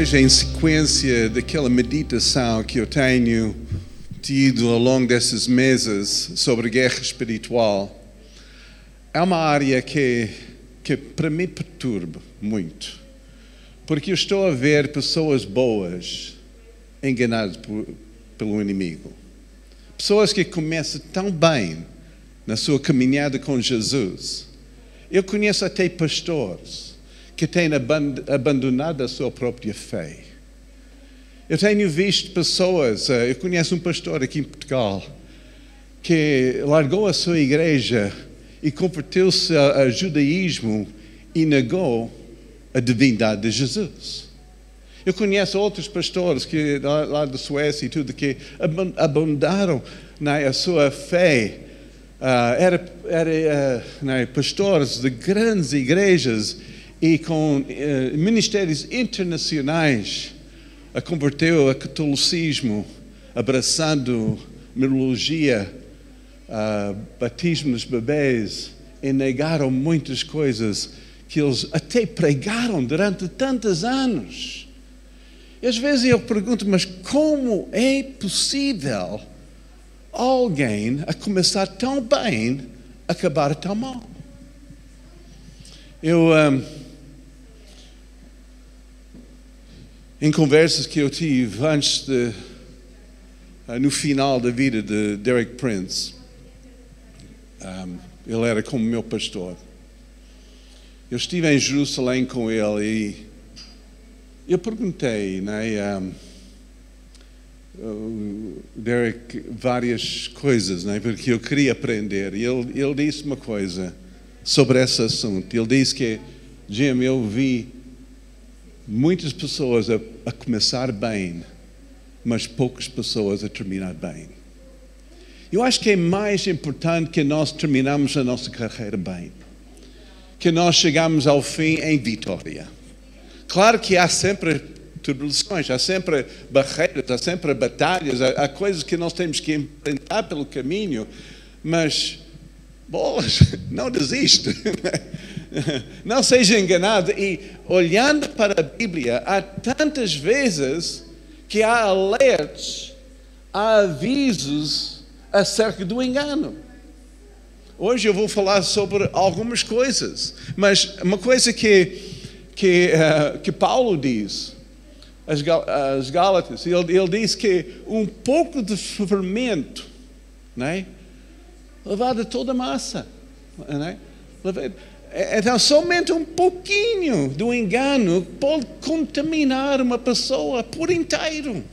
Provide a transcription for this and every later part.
hoje, em sequência daquela meditação que eu tenho tido ao longo desses meses sobre guerra espiritual, é uma área que, que para mim perturba muito. Porque eu estou a ver pessoas boas enganadas por, pelo inimigo. Pessoas que começam tão bem na sua caminhada com Jesus. Eu conheço até pastores que têm abandonado a sua própria fé. Eu tenho visto pessoas, eh, eu conheço um pastor aqui em Portugal, que largou a sua igreja e converteu-se ao judaísmo e negou a divindade de Jesus. Eu conheço outros pastores que lá da Suécia e tudo que abandonaram né, a sua fé. Uh, era, uh, né, pastores de grandes igrejas e com eh, ministérios internacionais a converteu ao catolicismo, abraçando mirologia, uh, batismo dos bebês, e negaram muitas coisas que eles até pregaram durante tantos anos. E às vezes eu pergunto, mas como é possível alguém a começar tão bem acabar tão mal? Eu. Um, em conversas que eu tive antes de, uh, no final da vida de Derek Prince, um, ele era como meu pastor. Eu estive em Jerusalém com ele e eu perguntei, né, um, Derek, várias coisas, né, porque eu queria aprender. E ele, ele disse uma coisa sobre esse assunto. Ele disse que, Jim, eu vi muitas pessoas a, a começar bem, mas poucas pessoas a terminar bem. Eu acho que é mais importante que nós terminamos a nossa carreira bem, que nós chegamos ao fim em vitória. Claro que há sempre tribulações, há sempre barreiras, há sempre batalhas, há, há coisas que nós temos que enfrentar pelo caminho, mas bolas, não desiste. Não seja enganado. E olhando para a Bíblia, há tantas vezes que há alertas, há avisos acerca do engano. Hoje eu vou falar sobre algumas coisas, mas uma coisa que, que, uh, que Paulo diz, as, as Gálatas, ele, ele diz que um pouco de fermento, né, levado toda a massa. Né? Então, somente um pouquinho do engano pode contaminar uma pessoa por inteiro.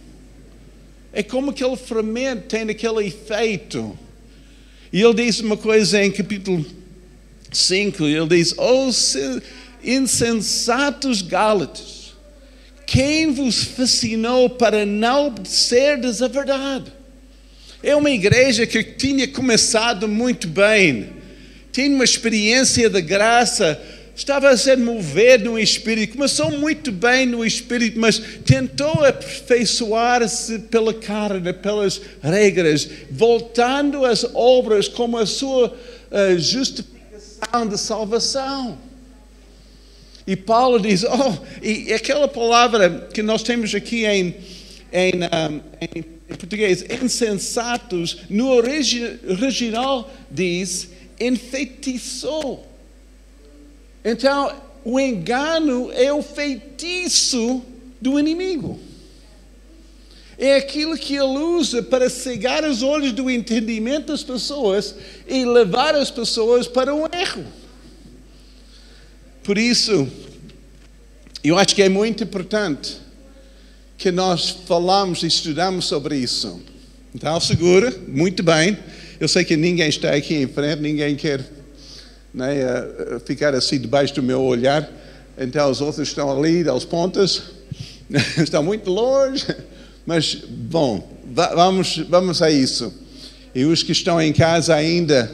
É como aquele fermento tem aquele efeito. E ele diz uma coisa em capítulo 5: ele diz, Oh, insensatos Gálatas, quem vos fascinou para não obedecerdes a verdade? É uma igreja que tinha começado muito bem tinha uma experiência de graça, estava a ser movido no Espírito, começou muito bem no Espírito, mas tentou aperfeiçoar-se pela carne, pelas regras, voltando às obras como a sua uh, justificação de salvação. E Paulo diz, oh, e aquela palavra que nós temos aqui em, em, um, em português, insensatos, no original diz enfeitiçou. Então, o engano é o feitiço do inimigo. É aquilo que ele usa para cegar os olhos do entendimento das pessoas e levar as pessoas para um erro. Por isso, eu acho que é muito importante que nós falamos e estudamos sobre isso. Então, segura, muito bem. Eu sei que ninguém está aqui em frente, ninguém quer né, ficar assim debaixo do meu olhar. Então os outros estão ali, aos pontas, estão muito longe. Mas, bom, vamos, vamos a isso. E os que estão em casa ainda,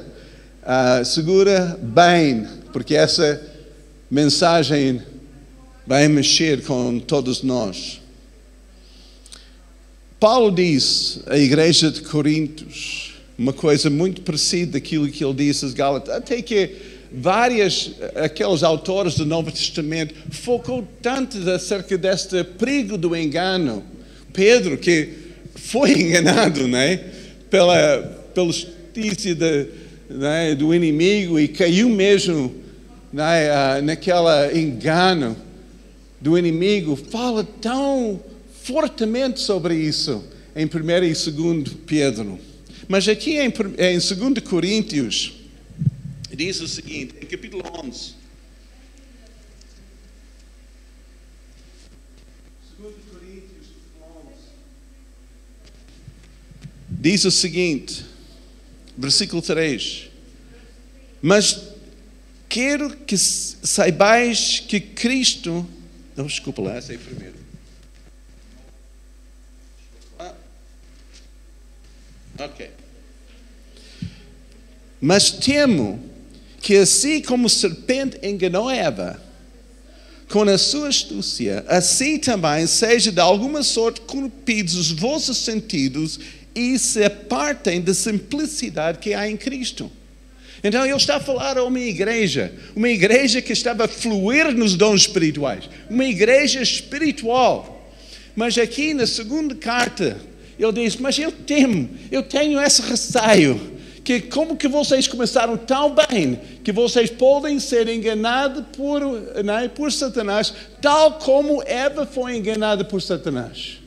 uh, segura bem, porque essa mensagem vai mexer com todos nós. Paulo diz à igreja de Corintos, uma coisa muito parecida daquilo que ele disse aos Gálatas. Até que vários aqueles autores do Novo Testamento focou tanto acerca deste perigo do engano. Pedro, que foi enganado né, pela, pela justiça de, né, do inimigo e caiu mesmo né, naquele engano do inimigo, fala tão fortemente sobre isso em 1 e 2 Pedro. Mas aqui em, em 2 Coríntios, diz o seguinte, em capítulo 11. 2 Coríntios 11. Diz o seguinte, versículo 3. Mas quero que saibais que Cristo. Não, desculpa lá, essa é primeiro. Ok. Mas temo que assim como o serpente enganou Eva, com a sua astúcia, assim também seja de alguma sorte corrompidos os vossos sentidos e se apartem da simplicidade que há em Cristo. Então ele está a falar a uma igreja, uma igreja que estava a fluir nos dons espirituais, uma igreja espiritual. Mas aqui na segunda carta, ele diz: Mas eu temo, eu tenho esse receio que como que vocês começaram tão bem que vocês podem ser enganados por, é, por Satanás, tal como Eva foi enganada por Satanás.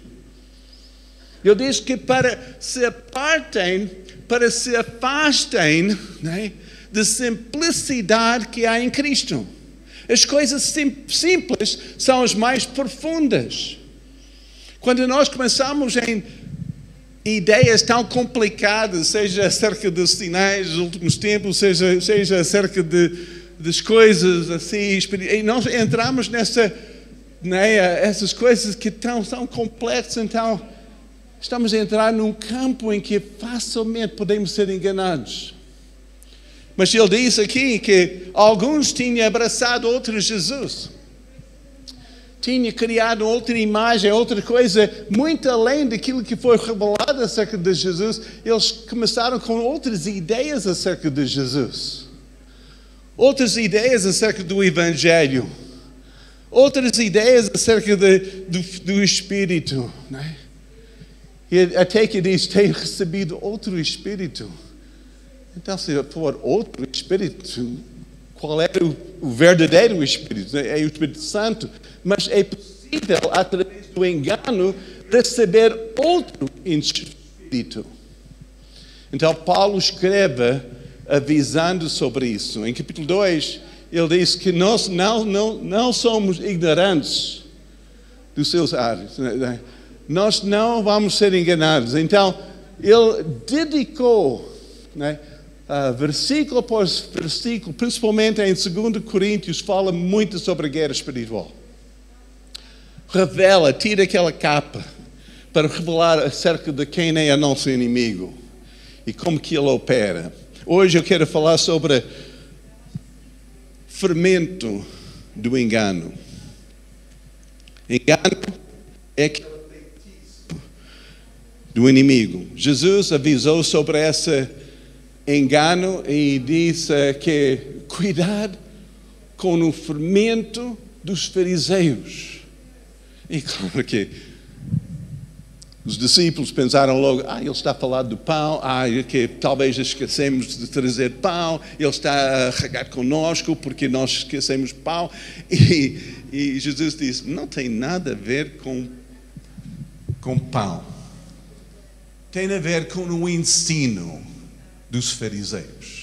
Eu disse que para se apartem, para se afastem né, da simplicidade que há em Cristo. As coisas sim, simples são as mais profundas. Quando nós começamos em ideias tão complicadas, seja acerca dos sinais dos últimos tempos, seja, seja acerca de, das coisas assim, e nós entramos nessa, né, essas coisas que tão, são complexas, então estamos a entrar num campo em que facilmente podemos ser enganados. Mas ele diz aqui que alguns tinham abraçado outro Jesus tinha criado outra imagem, outra coisa, muito além daquilo que foi revelado acerca de Jesus, eles começaram com outras ideias acerca de Jesus. Outras ideias acerca do Evangelho. Outras ideias acerca de, do, do Espírito. Né? E até que diz: tem recebido outro Espírito. Então, se for outro Espírito, qual é o, o verdadeiro Espírito? É o Espírito Santo mas é possível, através do engano, receber outro espírito. Então, Paulo escreve avisando sobre isso. Em capítulo 2, ele diz que nós não, não, não somos ignorantes dos seus ares. Nós não vamos ser enganados. Então, ele dedicou, né, versículo após versículo, principalmente em 2 Coríntios, fala muito sobre a guerra espiritual revela, tira aquela capa para revelar acerca de quem é o nosso inimigo e como que ele opera. Hoje eu quero falar sobre fermento do engano. Engano é aquele do inimigo. Jesus avisou sobre esse engano e disse que cuidado com o fermento dos fariseus. E claro que os discípulos pensaram logo, ah, ele está a falar do pão, ah, que talvez esquecemos de trazer pão, ele está a regar conosco porque nós esquecemos pão. E, e Jesus disse, não tem nada a ver com, com pão. Tem a ver com o ensino dos fariseus.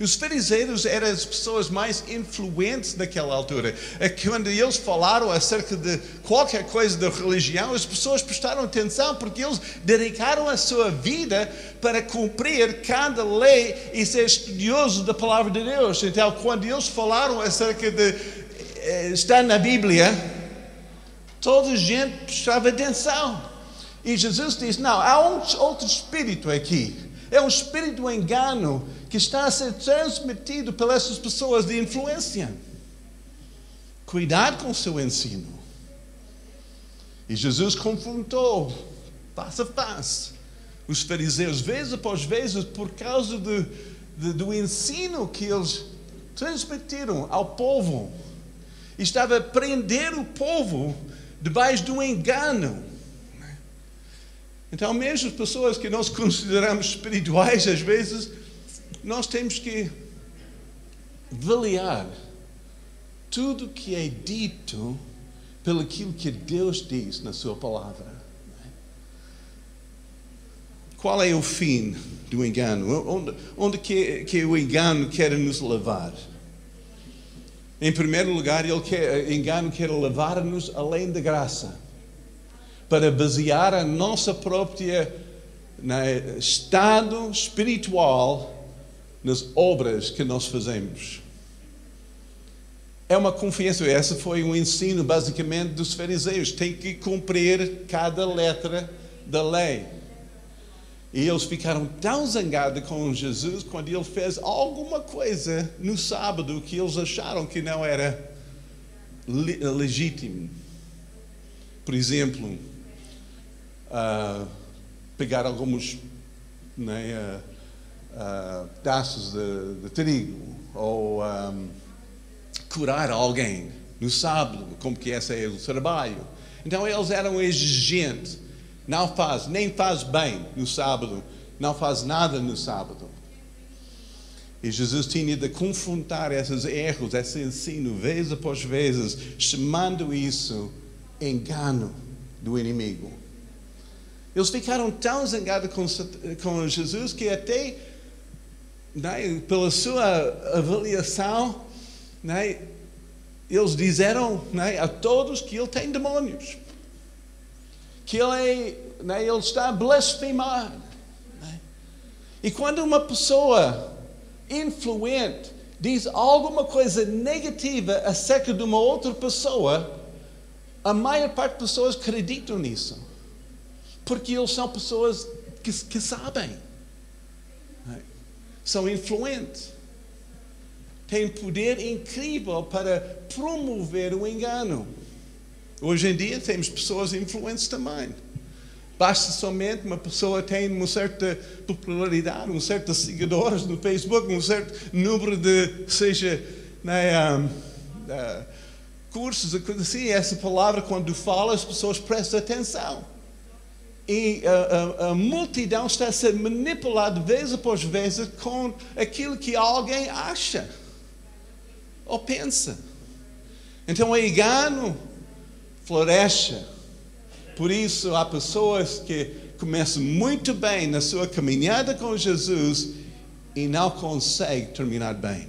Os fariseus eram as pessoas mais influentes naquela altura. É quando eles falaram acerca de qualquer coisa da religião, as pessoas prestaram atenção porque eles dedicaram a sua vida para cumprir cada lei e ser estudioso da palavra de Deus. Então, quando eles falaram acerca de eh, estar na Bíblia, toda a gente prestava atenção. E Jesus disse: Não, há outro espírito aqui. É um espírito engano que está a ser transmitido pelas pessoas de influência. Cuidado com o seu ensino. E Jesus confrontou, face a face, os fariseus, vez após vez, por causa do, do, do ensino que eles transmitiram ao povo. Estava a prender o povo debaixo de um engano. Então, mesmo as pessoas que nós consideramos espirituais, às vezes, nós temos que avaliar tudo que é dito pelo aquilo que Deus diz na sua palavra. Qual é o fim do engano? Onde, onde que, que o engano quer nos levar? Em primeiro lugar, ele quer, engano quer levar-nos além da graça, para basear a nossa própria né, estado espiritual nas obras que nós fazemos. É uma confiança, esse foi um ensino basicamente dos fariseus, tem que cumprir cada letra da lei. E eles ficaram tão zangados com Jesus quando ele fez alguma coisa no sábado que eles acharam que não era legítimo. Por exemplo, uh, pegar alguns né, uh, uh, pedaços de, de, trigo ou um, curar alguém no sábado, como que esse é o trabalho. Então eles eram exigentes não faz, nem faz bem no sábado, não faz nada no sábado. E Jesus tinha de confrontar esses erros, esse ensino, vez após vez, chamando isso engano do inimigo. Eles ficaram tão zangados com, com Jesus que até, né, pela sua avaliação, né, eles disseram né, a todos que ele tem demônios que ele, né, ele está a blasfemar. Né? E quando uma pessoa influente diz alguma coisa negativa acerca de uma outra pessoa, a maior parte das pessoas acreditam nisso. Porque eles são pessoas que, que sabem. São influentes. Têm poder incrível para promover o engano. Hoje em dia temos pessoas influentes também. Basta somente uma pessoa ter uma certa popularidade, um certo seguidores no Facebook, um certo número de, seja, né, um, uh, cursos, assim, essa palavra, quando fala, as pessoas prestam atenção. E a, a, a, multidão está a ser manipulada vez após vez com aquilo que alguém acha ou pensa. Então, é engano floresce. Por isso, há pessoas que começam muito bem na sua caminhada com Jesus e não conseguem terminar bem.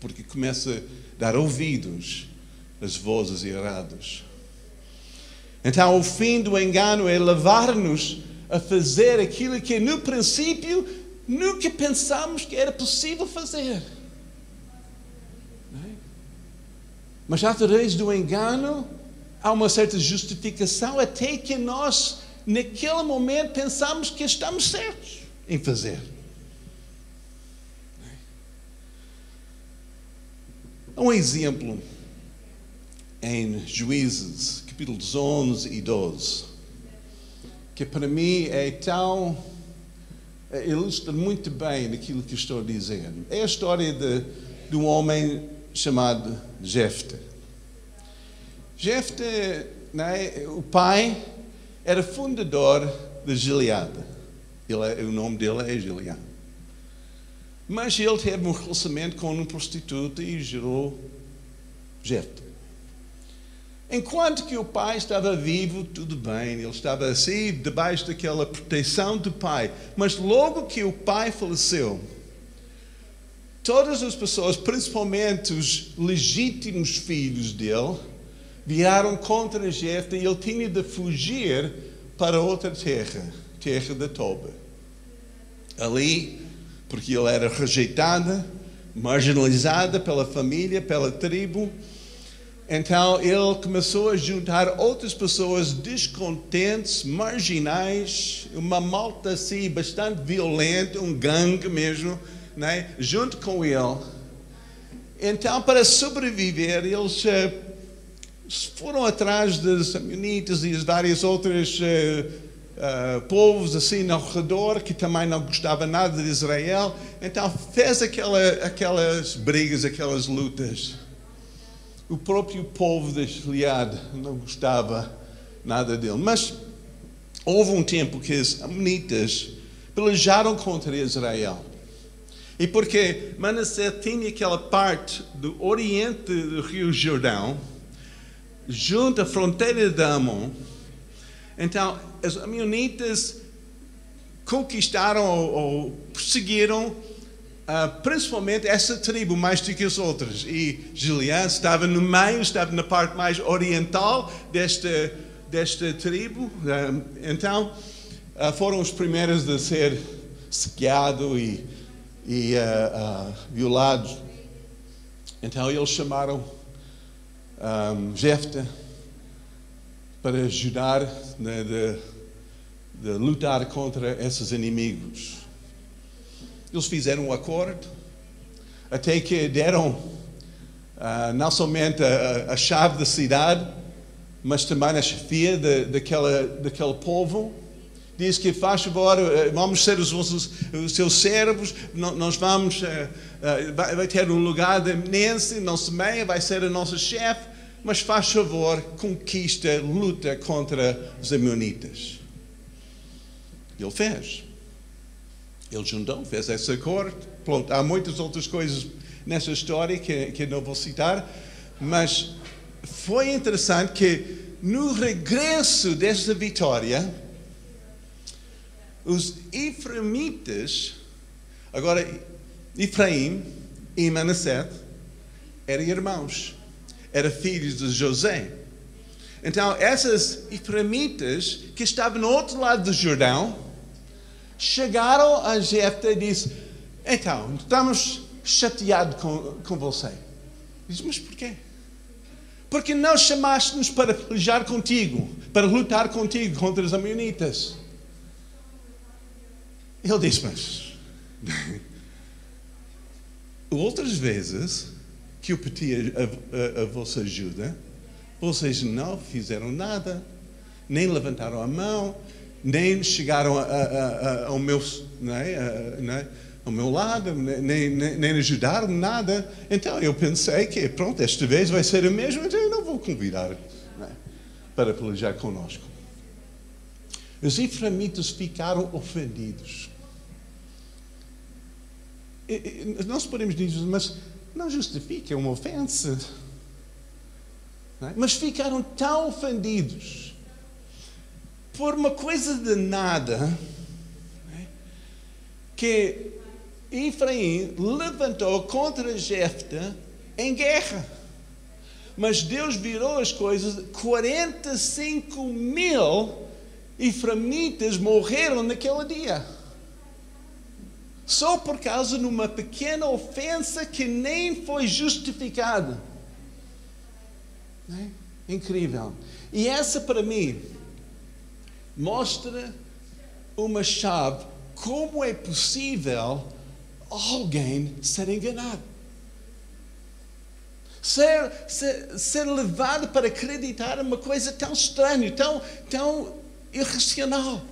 Porque começa a dar ouvidos às vozes erradas. Então, o fim do engano é levar-nos a fazer aquilo que no princípio nunca pensamos que era possível fazer. Mas através do engano, há uma certa justificação, até que nós, naquele momento, pensamos que estamos certos em fazer. Há um exemplo em Juízes, capítulos 11 e 12, que para mim é tão. ilustra muito bem aquilo que estou dizer. É a história de, de um homem chamado Jefte. Jefte, né, o pai, era fundador de Gilead. Ele, é, o nome dele é Gilead. Mas ele teve um relacionamento com uma prostituta e gerou Jefte. Enquanto que o pai estava vivo, tudo bem, ele estava assim, debaixo daquela proteção do pai. Mas logo que o pai faleceu, todas as pessoas, principalmente os legítimos filhos dele, vieram contra Jefta e ele tinha de fugir para outra terra, terra da Toba. Ali, porque ele era rejeitado, marginalizado pela família, pela tribo, então ele começou a juntar outras pessoas descontentes, marginais, uma malta assim bastante violenta, um gangue mesmo, né, junto com ele. Então, para sobreviver, eles uh, foram atrás dos amonitas e as várias outras uh, uh, povos assim ao redor que também não gostavam nada de Israel. Então fez aquela, aquelas brigas, aquelas lutas. O próprio povo de Gilead não gostava nada dele. Mas houve um tempo que os amonitas pelejaram contra Israel. E porque Manassés tinha aquela parte do oriente do Rio Jordão, junto à fronteira de Amon, então os amonitas conquistaram ou, ou perseguiram uh, principalmente essa tribo mais do que as outras. E Gilead estava no meio, estava na parte mais oriental desta, desta tribo. Uh, então uh, foram os primeiros a ser saqueados e, e violados. Então eles chamaram um, Jefta para ajudar né, de, de lutar contra esses inimigos. Eles fizeram um acordo, até que deram uh, não somente a, a, chave da cidade, mas também a chefia de, daquela, daquele povo. Diz que faz favor, uh, vamos ser os, os seus servos, nós vamos, uh, vai, vai ter um lugar de eminência, não se meia, vai ser a nossa chefe mas faz favor, conquista, luta contra os amonitas. Ele fez. Ele juntou, fez esse acordo. Pronto, há muitas outras coisas nessa história que, que não vou citar, mas foi interessante que no regresso dessa vitória, os Efraimitas, agora Efraim e Manassés, eram irmãos eram filhos de José. Então, essas Efraimitas que estavam no outro lado do Jordão chegaram a Jefta e disse: Então, estamos chateados com, com você. Diz: Mas porquê? Porque não chamaste-nos para pelejar contigo, para lutar contigo contra os Amonitas. Ele diz: Mas outras vezes que eu pedi a, a, a vossa ajuda, vocês não fizeram nada, nem levantaram a mão, nem chegaram a, a, ao, meu, né, né, ao meu lado, nem, nem, nem, ajudaram nada. Então eu pensei que, pronto, esta vez vai ser a mesma, então eu não vou convidar né, para pelejar conosco. Os eframitas ficaram ofendidos. E, e, nós podemos dizer, mas não justifica é uma ofensa. É? Mas ficaram tão ofendidos por uma coisa de nada é? que Efraim levantou contra Jefta em guerra. Mas Deus virou as coisas, 45 mil Efraimitas morreram naquele dia só por causa de uma pequena ofensa que nem foi justificada. É? Incrível. E essa para mim mostra uma chave como é possível alguém ser enganado. Ser, ser, ser levado para acreditar uma coisa tão estranha, tão, tão irracional.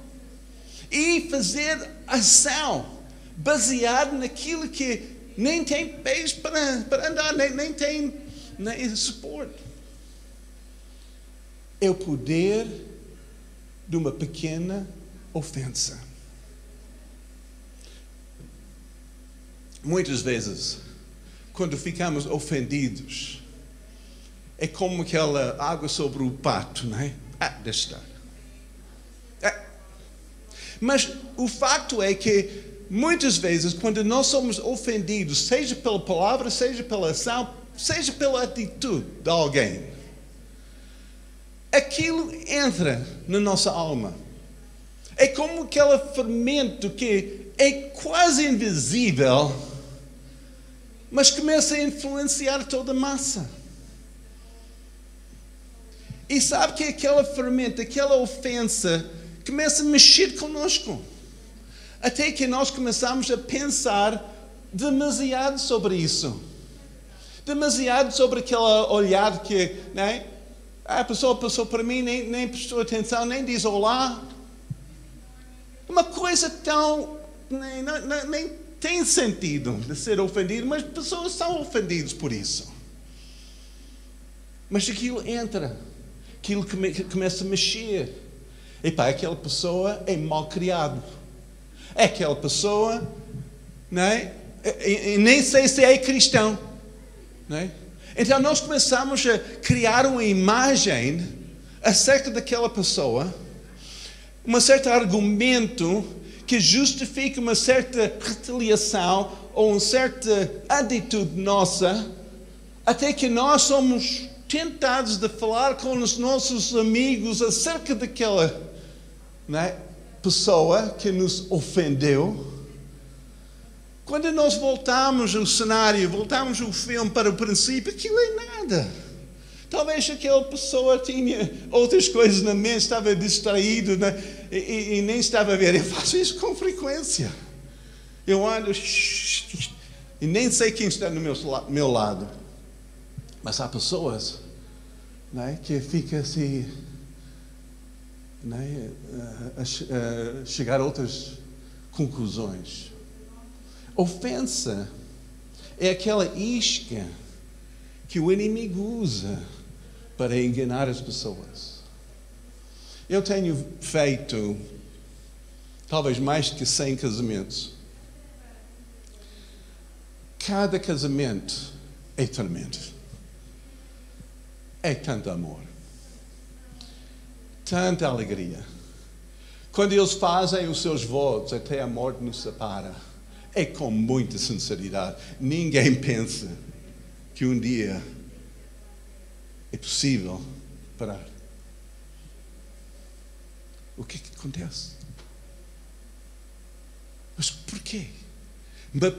E fazer ação baseado naquilo que nem tem pés para, para andar, nem, nem tem nem suporte. É o poder de uma pequena ofensa. Muitas vezes, quando ficamos ofendidos, é como aquela água sobre o pato, não é? Ah, deixa estar. É. Mas o fato é que muitas vezes, quando nós somos ofendidos, seja pela palavra, seja pela ação, seja pela atitude de alguém, aquilo entra na nossa alma. É como aquele fermento que é quase invisível, mas começa a influenciar toda a massa. E sabe que aquela fermento, aquela ofensa, começa a mexer conosco até que nós começamos a pensar demasiado sobre isso. Demasiado sobre aquele olhar que né, a pessoa passou para mim, nem, nem prestou atenção, nem diz olá. Uma coisa tão. Nem, nem, nem tem sentido de ser ofendido, mas pessoas são ofendidas por isso. Mas aquilo entra, aquilo começa a mexer. E pá, aquela pessoa é mal criado. É aquela pessoa, não é? E, e nem sei se é cristão, não é? Então nós começamos a criar uma imagem acerca daquela pessoa, um certo argumento que justifica uma certa retaliação ou uma certa atitude nossa, até que nós somos tentados de falar com os nossos amigos acerca daquela né, pessoa que nos ofendeu. Quando nós voltamos ao cenário, voltamos o filme para o princípio, aquilo é nada. Talvez aquela pessoa tinha outras coisas na mente, estava distraído né? e, e, e, nem estava a ver. Eu faço isso com frequência. Eu ando e nem sei quem está no meu, meu lado. Mas há pessoas né, que ficam assim, né, a, a, a chegar a outras conclusões. Ofensa é aquela isca que o inimigo usa para enganar as pessoas. Eu tenho feito talvez mais que 100 casamentos. Cada casamento é tremendo. É tanto amor, tanta alegria. Quando eles fazem os seus votos, até a morte nos separa é com muita sinceridade. Ninguém pensa que um dia é possível parar. O que, é que acontece? Mas porquê? Mas,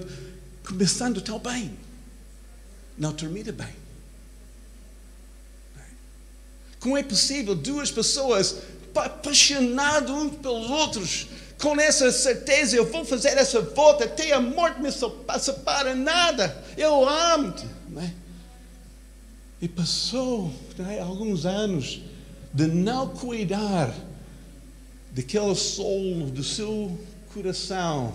começando tão bem, não termina bem. Como é possível duas pessoas apaixonadas uns pelos outros, com essa certeza, eu vou fazer essa volta até a morte me separa nada. Eu amo-te. É? E passou é, alguns anos de não cuidar daquele solo do seu coração,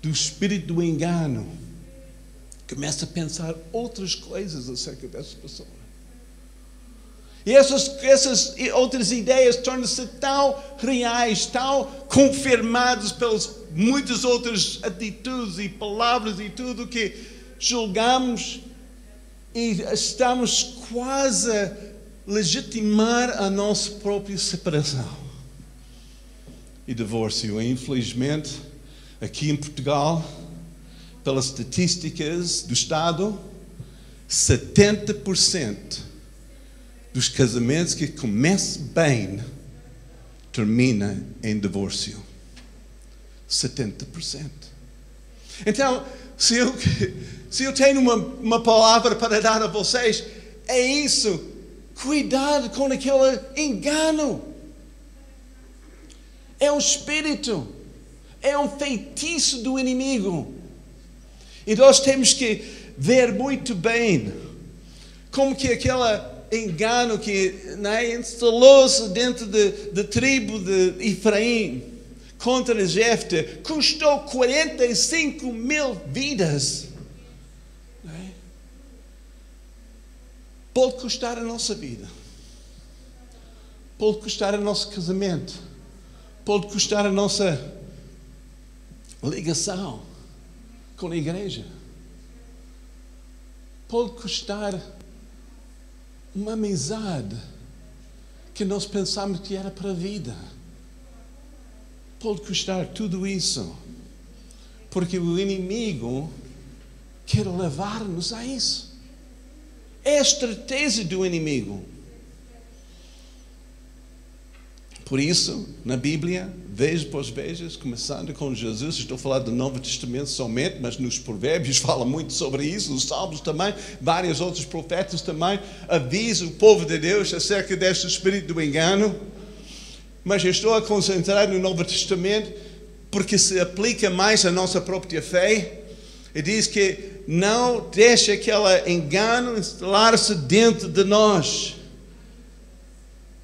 do espírito do engano. Começa a pensar outras coisas acerca dessa pessoa. E essas, essas outras ideias tornam-se tão reais, tão confirmadas pelas muitas outras atitudes e palavras e tudo que julgamos e estamos quase a legitimar a nossa própria separação e divórcio. Infelizmente, aqui em Portugal, pelas estatísticas do Estado, 70% dos casamentos que começam bem termina em divórcio. 70%. Então, se eu, se eu tenho uma, uma palavra para dar a vocês, é isso. Cuidado com aquele engano. É um espírito. É um feitiço do inimigo. E nós temos que ver muito bem como que aquela engano que né, instalou-se dentro da tribo de Efraim contra Jefte custou 45 mil vidas. Né? Pode custar a nossa vida, pode custar o nosso casamento, pode custar a nossa ligação com a igreja, pode custar uma amizade que nós pensamos que era para a vida. Pode custar tudo isso, porque o inimigo quer levar-nos a isso. É a estratégia do inimigo. Por isso, na Bíblia, vez por vez, começando com Jesus, estou falar do Novo Testamento somente, mas nos Provérbios fala muito sobre isso, nos Salmos também, vários outros profetas também avisam o povo de Deus acerca deste espírito do engano. Mas estou a concentrar no Novo Testamento porque se aplica mais à nossa própria fé. E diz que não deixe aquele engano instalar-se dentro de nós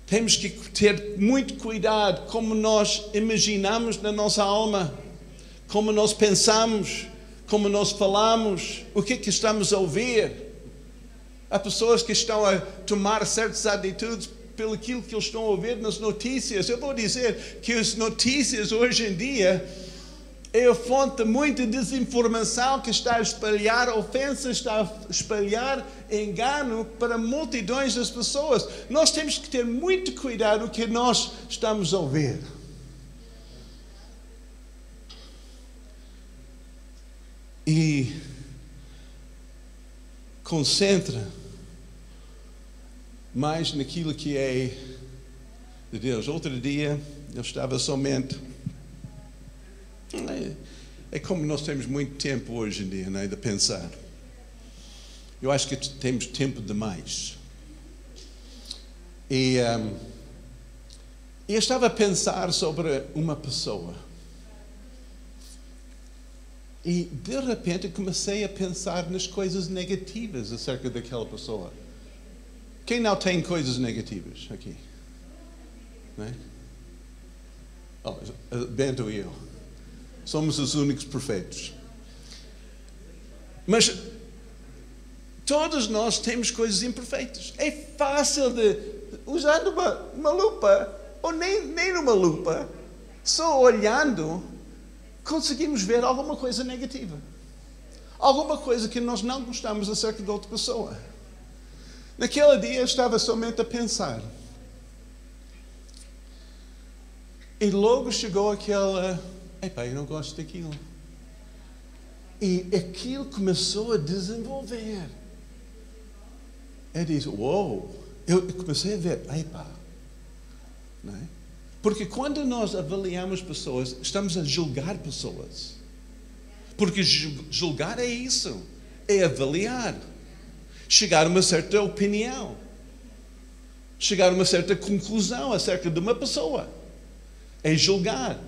Temos que ter muito cuidado como nós imaginamos na nossa alma, como nós pensamos, como nós falamos, o que, que estamos a ouvir. Há pessoas que estão a tomar certas atitudes pelo que eles estão a ouvir nas notícias. Eu vou dizer que as notícias hoje em dia é a fonte de muita desinformação que está a espalhar ofensas, está a espalhar engano para multidões das pessoas. Nós temos que ter muito cuidado o que nós estamos a ouvir. E concentra mais naquilo que é de Deus. Outro dia eu estava somente é, como nós temos muito tempo hoje em dia né, de pensar. Eu acho que temos tempo demais. E um, eu estava a pensar sobre uma pessoa. E de repente comecei a pensar nas coisas negativas acerca daquela pessoa. Quem não tem coisas negativas aqui? Né? Oh, Bento e eu. Somos os únicos perfeitos. Mas todos nós temos coisas imperfeitas. É fácil de, usando uma, uma lupa, ou nem, nem numa lupa, só olhando, conseguimos ver alguma coisa negativa. Alguma coisa que nós não gostamos acerca de outra pessoa. Naquele dia eu estava somente a pensar. E logo chegou aquela Epá, eu não gosto daquilo. E aquilo começou a desenvolver. Eu disse, uou! Wow. Eu comecei a ver, epá. Não é? Porque quando nós avaliamos pessoas, estamos a julgar pessoas. Porque julgar é isso, é avaliar, chegar a uma certa opinião, chegar a uma certa conclusão acerca de uma pessoa. É julgar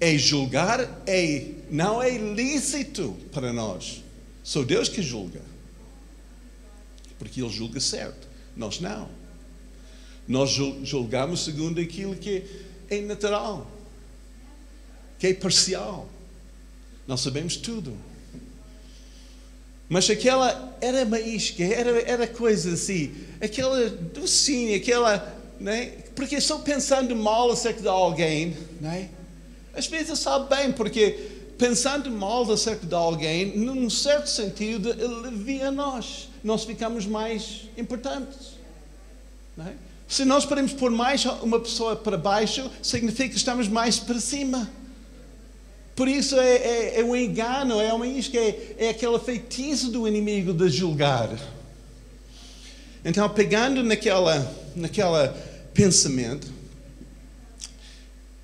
é julgar, é, não é lícito para nós. Sou Deus que julga. Porque Ele julga certo. Nós não. Nós julgamos segundo aquilo que é natural, que é parcial. Não sabemos tudo. Mas aquela era maísca, era, era coisa assim, aquela docinha, aquela. Né? Porque só pensando mal acerca de alguém, né? Às vezes sabe bem, porque pensando mal acerca de alguém, num certo sentido, alivia nós. Nós ficamos mais importantes. É? Se nós podemos pôr mais uma pessoa para baixo, significa que estamos mais para cima. Por isso é, é, é um engano, é uma isca, é, é aquele feitiço do inimigo de julgar. Então, pegando naquela, naquela pensamento,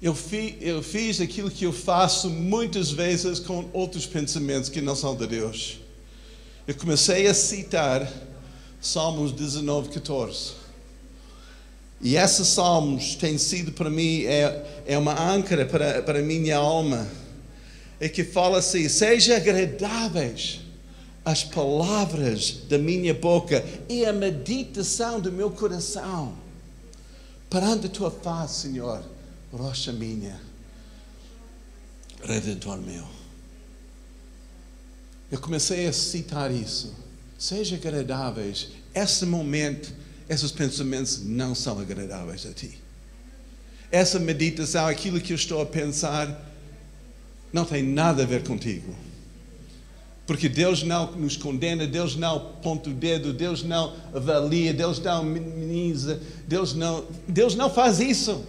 eu, fi, eu fiz aquilo que eu faço muitas vezes com outros pensamentos que não são de Deus. Eu comecei a citar Salmos 19, 14. E esses salmos têm sido para mim é, é uma âncora para, para a minha alma. É que fala assim: seja agradáveis as palavras da minha boca e a meditação do meu coração perante a tua face, Senhor rocha minha, redentor meu. Eu comecei a citar isso. Seja agradáveis. Esse momento, esses pensamentos não são agradáveis a ti. Essa meditação, aquilo que eu estou a pensar, não tem nada a ver contigo. Porque Deus não nos condena, Deus não ponta o dedo, Deus não avalia, Deus não minimiza, Deus não, Deus não faz isso.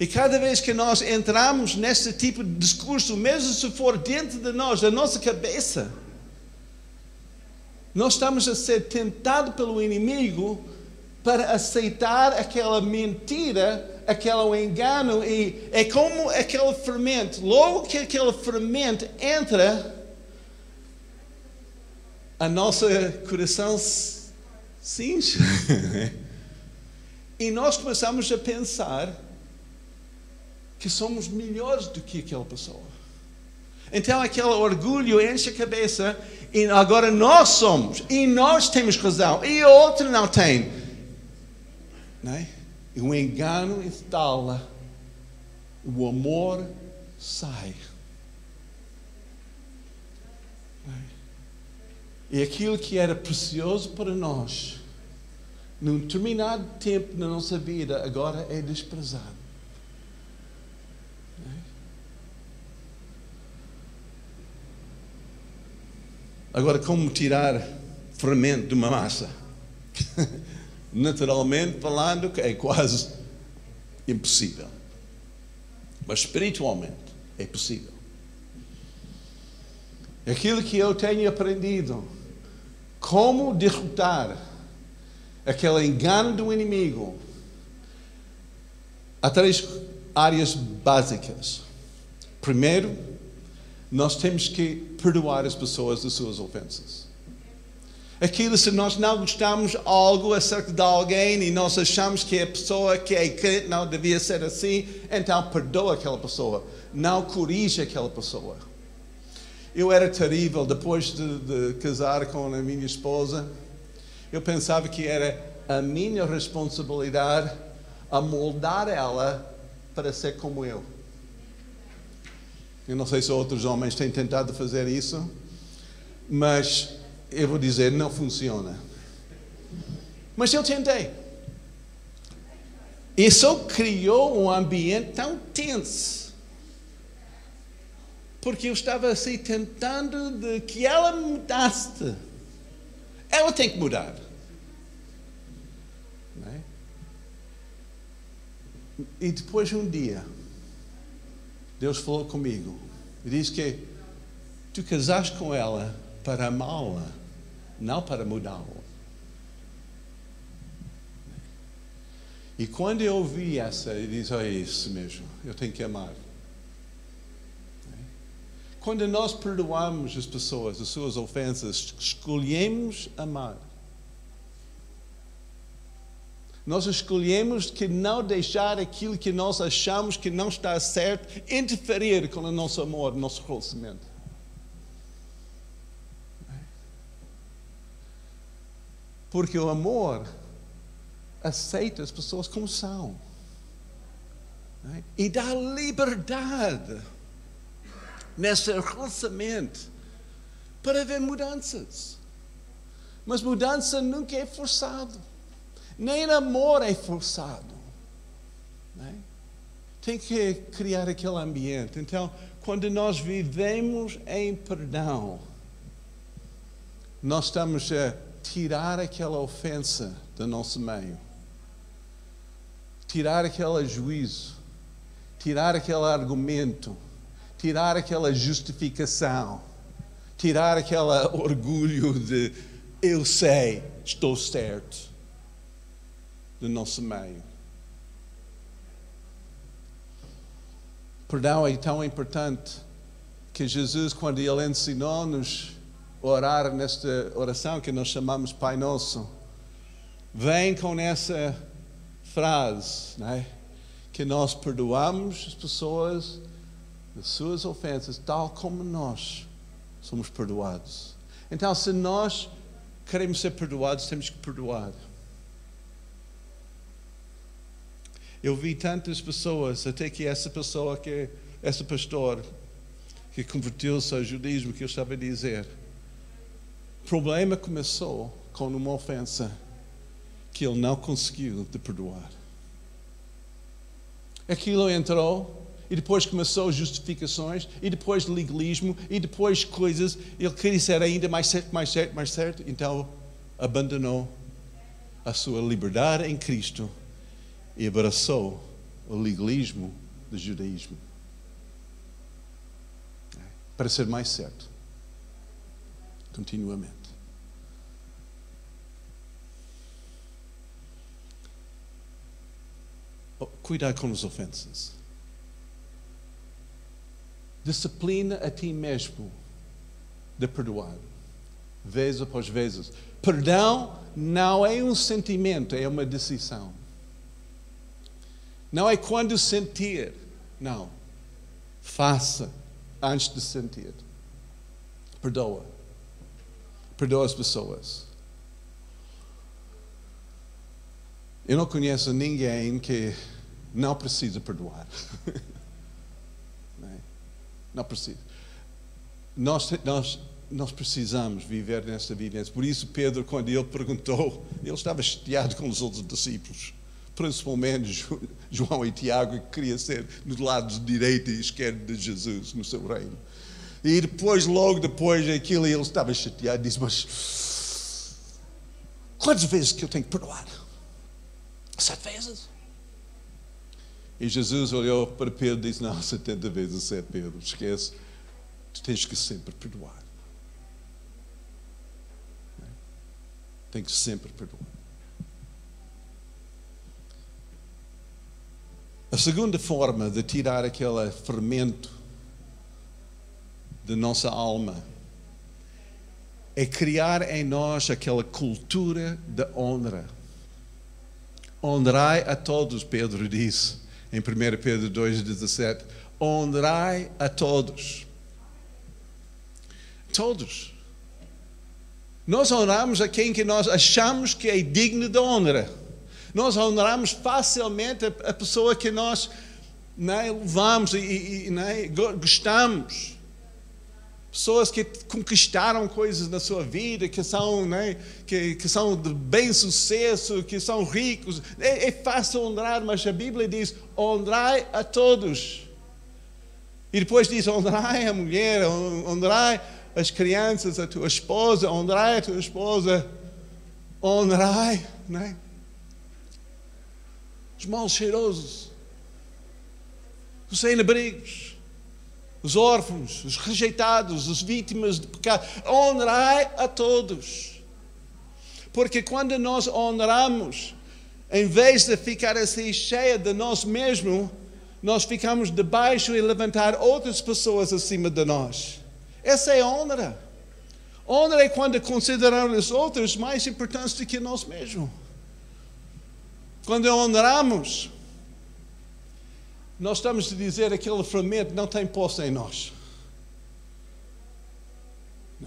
E cada vez que nós entramos nesse tipo de discurso, mesmo se for dentro de nós, da nossa cabeça, nós estamos a ser tentados pelo inimigo para aceitar aquela mentira, aquele engano, e é como aquele fermento. Logo que aquele fermento entra, a nosso coração cinge. e nós começamos a pensar que somos melhores do que aquela pessoa. Então aquele orgulho enche a cabeça e agora nós somos e nós temos razão e o outro não tem. né? e o engano instala, o amor sai. Né? E aquilo que era precioso para nós, num determinado tempo na nossa vida, agora é desprezado. Agora, como tirar fermento de uma massa? Naturalmente falando, é quase impossível. Mas espiritualmente é possível. Aquilo que eu tenho aprendido, como derrotar aquele engano do inimigo, há três áreas básicas. Primeiro, nós temos que perdoar as pessoas das suas ofensas. Aquilo, se nós não gostamos algo acerca de alguém e nós achamos que a pessoa que é crente não devia ser assim, então perdoa aquela pessoa, não corrige aquela pessoa. Eu era terrível depois de, de casar com a minha esposa. Eu pensava que era a minha responsabilidade a moldar ela para ser como eu. Eu não sei se outros homens têm tentado fazer isso, mas eu vou dizer, não funciona. Mas eu tentei. Isso criou um ambiente tão tenso. Porque eu estava assim tentando de que ela mudasse. Ela tem que mudar. É? E depois um dia, Deus falou comigo e disse que tu casaste com ela para amá-la, não para mudá-la. E quando eu ouvi essa, ele diz: é isso mesmo, eu tenho que amar. Quando nós perdoamos as pessoas, as suas ofensas, escolhemos amar. Nós escolhemos que não deixar aquilo que nós achamos que não está certo interferir com o nosso amor, nosso relacionamento. Porque o amor aceita as pessoas como são. E dá liberdade nesse relacionamento para haver mudanças. Mas mudança nunca é forçado. Nem amor é forçado. Né? Tem que criar aquele ambiente. Então, quando nós vivemos em perdão, nós estamos a tirar aquela ofensa do nosso meio, tirar aquele juízo, tirar aquele argumento, tirar aquela justificação, tirar aquele orgulho de eu sei, estou certo do nosso meio. Perdão é tão importante que Jesus, quando Ele ensinou-nos a orar nesta oração que nós chamamos Pai Nosso, vem com essa frase, né? que nós perdoamos as pessoas das suas ofensas, tal como nós somos perdoados. Então, se nós queremos ser perdoados, temos que perdoar. Eu vi tantas pessoas, até que essa pessoa que esse pastor que converteu-se ao judaísmo que eu estava a dizer. O problema começou com uma ofensa que ele não conseguiu de perdoar. Aquilo entrou e depois começou justificações e depois legalismo e depois coisas. Ele queria ser ainda mais certo, mais certo, mais certo. Então abandonou a sua liberdade em Cristo e abraçou o legalismo do judaísmo. Para ser mais certo. Continuamente. Oh, cuidado com as ofensas. Disciplina a ti mesmo de perdoar, vez após vezes. Perdão não é um sentimento, é uma decisão. Não é quando sentir. Não. Faça antes de sentir. Perdoa. Perdoa as pessoas. Eu não conheço ninguém que não precisa perdoar. não, é? não precisa. Nós, nós, nós precisamos viver nesta vivência. Por isso, Pedro, quando ele perguntou, ele estava chateado com os outros discípulos, principalmente João e Tiago, que queria ser do lado direito e esquerdo de Jesus no seu reino. E depois, logo depois daquilo, ele estava chateado e disse: Mas quantas vezes que eu tenho que perdoar? Sete vezes. E Jesus olhou para Pedro e disse: Não, 70 vezes sete, Pedro, esquece. Tu tens que sempre perdoar. Tem que sempre perdoar. A segunda forma de tirar aquele fermento da nossa alma é criar em nós aquela cultura da honra. Honrai a todos, Pedro disse em 1 Pedro 2,17. Honrai a todos. Todos. Nós honramos a quem que nós achamos que é digno de honra. Nós honramos facilmente a, pessoa que nós né, levamos e, e né, gostamos pessoas que conquistaram coisas na sua vida, que são, né, que, que são de bem sucesso, que são ricos. É, é fácil honrar, mas a Bíblia diz: honrai a todos. E depois diz: honrai a mulher, honrai as crianças, a tua esposa, honrai a tua esposa, honrai né? Os mal cheirosos, os sem-abrigos os órfãos, os rejeitados, as vítimas de pecado. Honrai a todos. Porque quando nós honramos, em vez de ficar assim cheia de nós mesmos, nós ficamos debaixo e levantar outras pessoas acima de nós. Essa é honra. Honra é quando consideramos os outros mais importantes do que nós mesmos. Quando honramos, nós estamos a dizer que aquele fermento não tem posse em nós.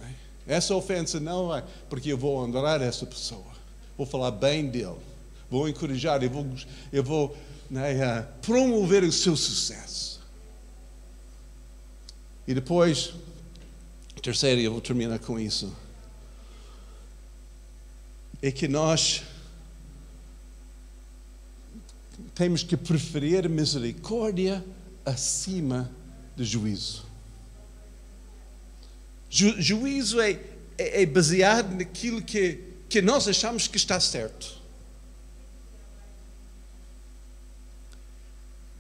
É? Essa ofensa não é porque eu vou honrar essa pessoa, vou falar bem dele, vou encorajar, eu vou, eu vou né, promover o seu sucesso. E depois, terceiro, eu vou terminar com isso, é que nós temos que preferir misericórdia acima de juízo. Ju, juízo é, é, é, baseado naquilo que, que nós achamos que está certo.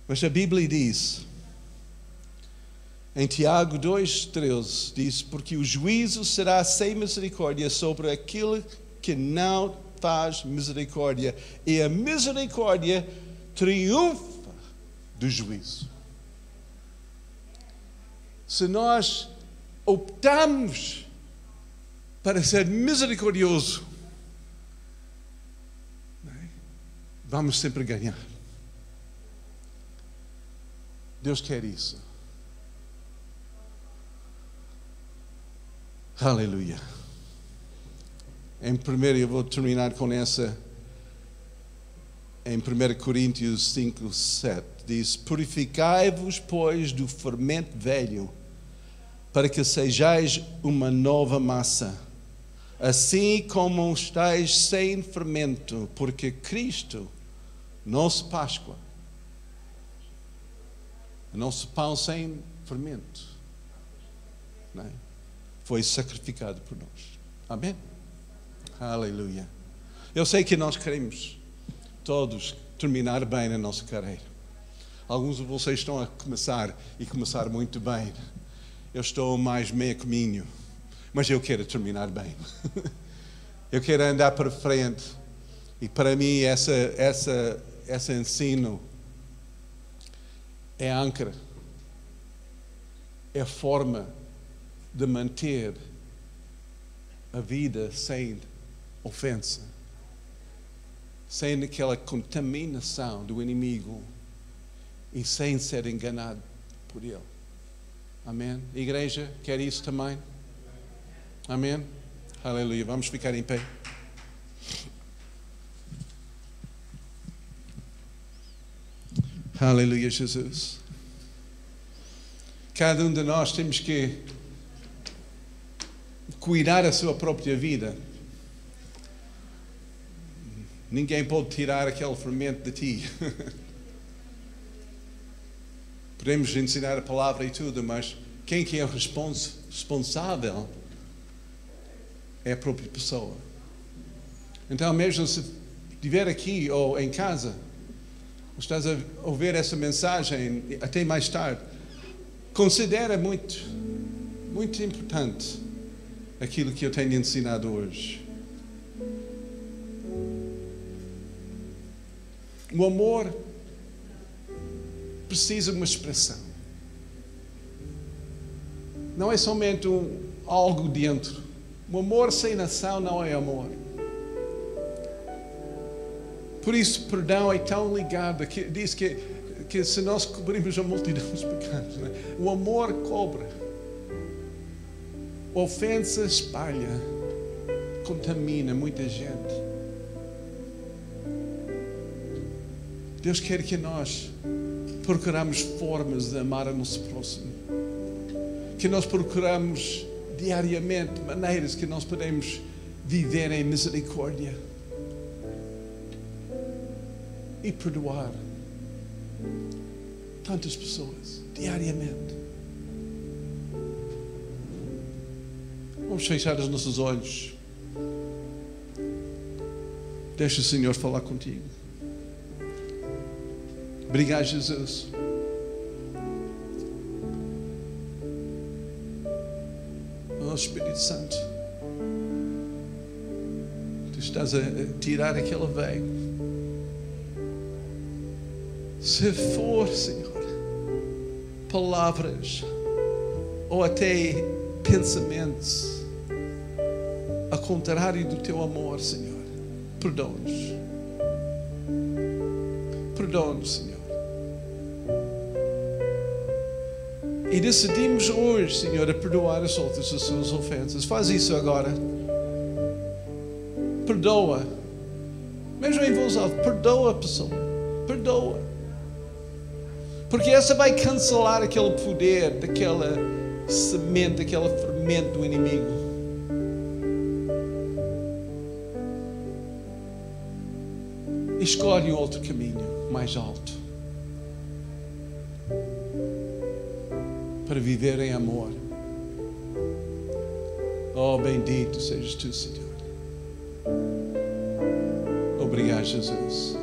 Mas a Bíblia diz, em Tiago 2,13, diz: Porque o juízo será sem misericórdia sobre aquele que não faz misericórdia, e a misericórdia triunfa do juízo. Se nós optamos para ser misericordioso, é? vamos sempre ganhar. Deus quer isso. Aleluia. Em primeiro, eu vou terminar com essa em 1 Coríntios 5, 7, diz: Purificai-vos, pois, do fermento velho, para que sejais uma nova massa, assim como estáis sem fermento, porque Cristo, nosso Páscoa, nosso pão sem fermento, é? foi sacrificado por nós. Amém? Aleluia. Eu sei que nós queremos todos terminar bem na nossa carreira. Alguns de vocês estão a começar e começar muito bem. Eu estou mais meio caminho, mas eu quero terminar bem. eu quero andar para frente. E para mim essa essa esse ensino é âncora. É forma de manter a vida sem ofensa sem aquela contaminação do inimigo e sem ser enganado por ele. Amém? A igreja quer isso também? Amém? Aleluia. Vamos ficar em pé. Aleluia, Jesus. Cada um de nós temos que cuidar da sua própria vida. Ninguém pode tirar aquele fermento de ti. Podemos ensinar a palavra e tudo, mas quem que é responsável é a própria pessoa. Então, mesmo se estiver aqui ou em casa, estás a ouvir essa mensagem até mais tarde, considera muito, muito importante aquilo que eu tenho ensinado hoje. O amor precisa de uma expressão. Não é somente um, algo dentro. O amor sem ação não é amor. Por isso, perdão é tão ligado. Que, diz que, que se nós cobrimos a multidão dos pecados, né? o amor cobra. Ofensa espalha, contamina muita gente. Deus quer que nós procuramos formas de amar o nosso próximo. Que nós procuramos diariamente maneiras que nós podemos viver em misericórdia e perdoar tantas pessoas diariamente. Vamos fechar os nossos olhos. Deixa o Senhor falar contigo. Obrigado, Jesus. Oh, Espírito Santo, tu estás a tirar aquele véu. Se for, Senhor, palavras ou até pensamentos a contrário do teu amor, Senhor, perdoa-nos. Perdoa-nos, Senhor. E decidimos hoje, Senhor, a perdoar as outras as suas ofensas. Faz isso agora. Perdoa. Mesmo em voz alta, perdoa a pessoa. Perdoa. Porque essa vai cancelar aquele poder daquela semente, aquele fermento do inimigo. Escolhe outro caminho mais alto. Para viver em amor. Oh, bendito sejas tu, Senhor. Obrigado, Jesus.